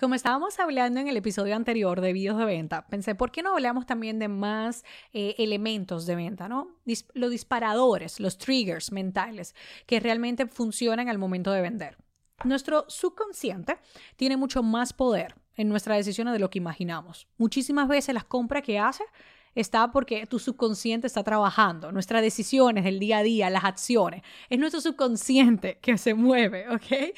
Como estábamos hablando en el episodio anterior de vídeos de venta, pensé, ¿por qué no hablamos también de más eh, elementos de venta, ¿no? los disparadores, los triggers mentales que realmente funcionan al momento de vender. Nuestro subconsciente tiene mucho más poder en nuestra decisión de lo que imaginamos. Muchísimas veces las compras que hace está porque tu subconsciente está trabajando, nuestras decisiones del día a día, las acciones. Es nuestro subconsciente que se mueve, ¿ok?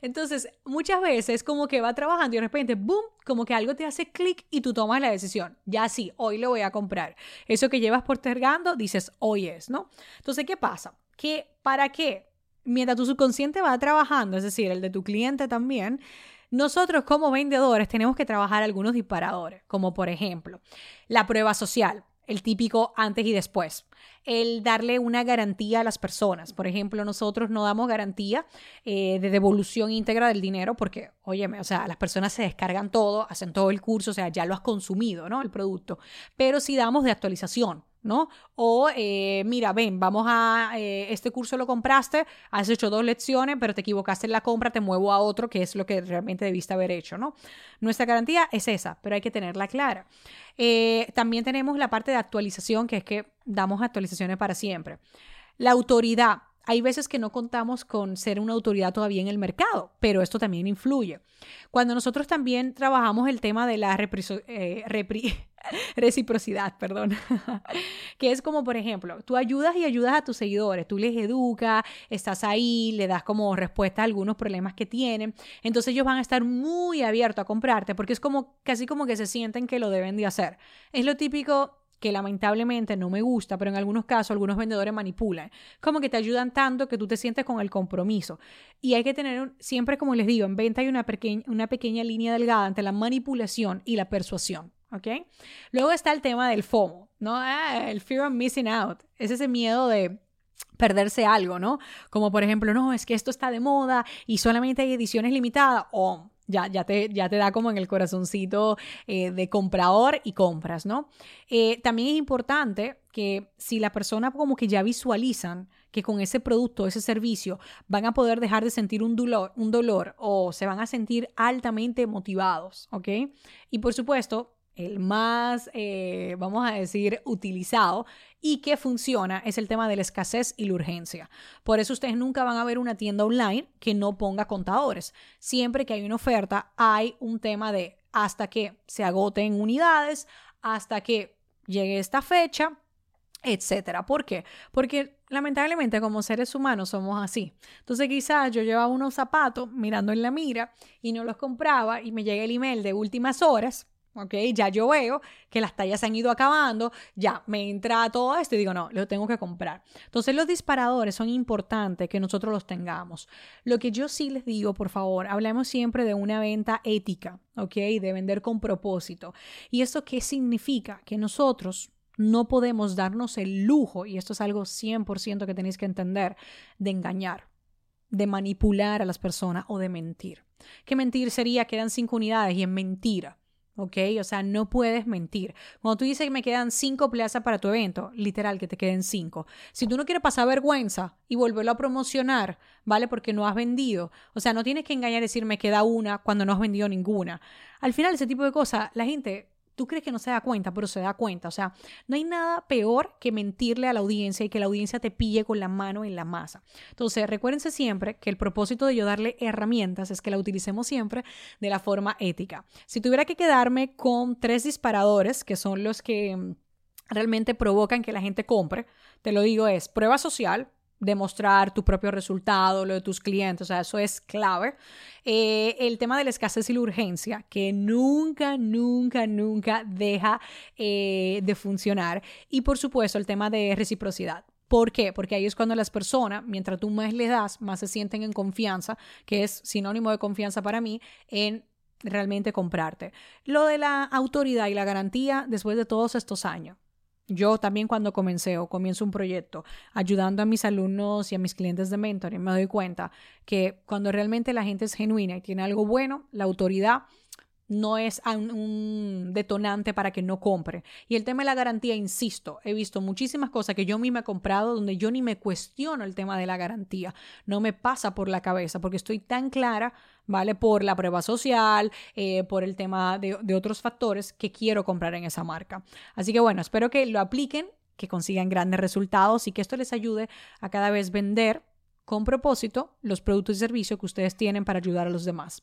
Entonces, muchas veces como que va trabajando y de repente, ¡boom!, como que algo te hace clic y tú tomas la decisión. Ya sí, hoy lo voy a comprar. Eso que llevas postergando, dices, hoy es, ¿no? Entonces, ¿qué pasa? Que para qué? Mientras tu subconsciente va trabajando, es decir, el de tu cliente también, nosotros como vendedores tenemos que trabajar algunos disparadores, como por ejemplo la prueba social, el típico antes y después. El darle una garantía a las personas. Por ejemplo, nosotros no damos garantía eh, de devolución íntegra del dinero porque, óyeme, o sea, las personas se descargan todo, hacen todo el curso, o sea, ya lo has consumido, ¿no? El producto. Pero sí damos de actualización. ¿no? O eh, mira, ven, vamos a, eh, este curso lo compraste, has hecho dos lecciones, pero te equivocaste en la compra, te muevo a otro, que es lo que realmente debiste haber hecho, ¿no? Nuestra garantía es esa, pero hay que tenerla clara. También tenemos la parte de actualización, que es que damos actualizaciones para siempre. La autoridad. Hay veces que no contamos con ser una autoridad todavía en el mercado, pero esto también influye. Cuando nosotros también trabajamos el tema de la reciprocidad, perdón, que es como, por ejemplo, tú ayudas y ayudas a tus seguidores, tú les educas, estás ahí, le das como respuesta a algunos problemas que tienen, entonces ellos van a estar muy abiertos a comprarte porque es como casi como que se sienten que lo deben de hacer. Es lo típico que lamentablemente no me gusta, pero en algunos casos algunos vendedores manipulan. Como que te ayudan tanto que tú te sientes con el compromiso. Y hay que tener, siempre como les digo, en venta hay una, pequeña, una pequeña línea delgada entre la manipulación y la persuasión. ¿ok? Luego está el tema del FOMO, ¿no? Ah, el fear of missing out. Es ese miedo de perderse algo, ¿no? Como por ejemplo, no, es que esto está de moda y solamente hay ediciones limitadas. Ya, ya, te, ya te da como en el corazoncito eh, de comprador y compras, ¿no? Eh, también es importante que si la persona como que ya visualizan que con ese producto, ese servicio, van a poder dejar de sentir un dolor, un dolor o se van a sentir altamente motivados, ¿ok? Y por supuesto, el más, eh, vamos a decir, utilizado y que funciona es el tema de la escasez y la urgencia. Por eso ustedes nunca van a ver una tienda online que no ponga contadores. Siempre que hay una oferta, hay un tema de hasta que se agoten unidades, hasta que llegue esta fecha, etcétera. ¿Por qué? Porque lamentablemente como seres humanos somos así. Entonces quizás yo llevaba unos zapatos mirando en la mira y no los compraba y me llega el email de últimas horas ¿ok? Ya yo veo que las tallas se han ido acabando, ya me entra todo esto y digo, no, lo tengo que comprar. Entonces los disparadores son importantes que nosotros los tengamos. Lo que yo sí les digo, por favor, hablemos siempre de una venta ética, ¿ok? De vender con propósito. ¿Y eso qué significa? Que nosotros no podemos darnos el lujo, y esto es algo 100% que tenéis que entender, de engañar, de manipular a las personas o de mentir. ¿Qué mentir sería? Quedan cinco unidades y es mentira. ¿Ok? O sea, no puedes mentir. Cuando tú dices que me quedan cinco plazas para tu evento, literal que te queden cinco. Si tú no quieres pasar vergüenza y volverlo a promocionar, ¿vale? Porque no has vendido. O sea, no tienes que engañar y decir me queda una cuando no has vendido ninguna. Al final, ese tipo de cosas, la gente tú crees que no se da cuenta, pero se da cuenta. O sea, no hay nada peor que mentirle a la audiencia y que la audiencia te pille con la mano en la masa. Entonces, recuérdense siempre que el propósito de yo darle herramientas es que la utilicemos siempre de la forma ética. Si tuviera que quedarme con tres disparadores, que son los que mm, realmente provocan que la gente compre, te lo digo, es prueba social, demostrar tu propio resultado, lo de tus clientes, o sea, eso es clave. Eh, el tema de la escasez y la urgencia, que nunca, nunca, nunca deja eh, de funcionar. Y por supuesto, el tema de reciprocidad. ¿Por qué? Porque ahí es cuando las personas, mientras tú más les das, más se sienten en confianza, que es sinónimo de confianza para mí, en realmente comprarte. Lo de la autoridad y la garantía después de todos estos años yo también cuando comencé o comienzo un proyecto ayudando a mis alumnos y a mis clientes de mentoring, me doy cuenta que cuando realmente la gente es genuina y tiene algo bueno, la autoridad no es un, detonante para que no compre. Y el tema de la garantía, insisto, he visto muchísimas cosas que yo misma he comprado donde yo ni me cuestiono el tema de la garantía. No me pasa por la cabeza porque estoy tan clara, ¿vale? Por la prueba social, eh, por el tema de, de otros factores que quiero comprar en esa marca. Así que bueno, espero que lo apliquen, que consigan grandes resultados y que esto les ayude a cada vez vender con propósito los productos y servicios que ustedes tienen para ayudar a los demás.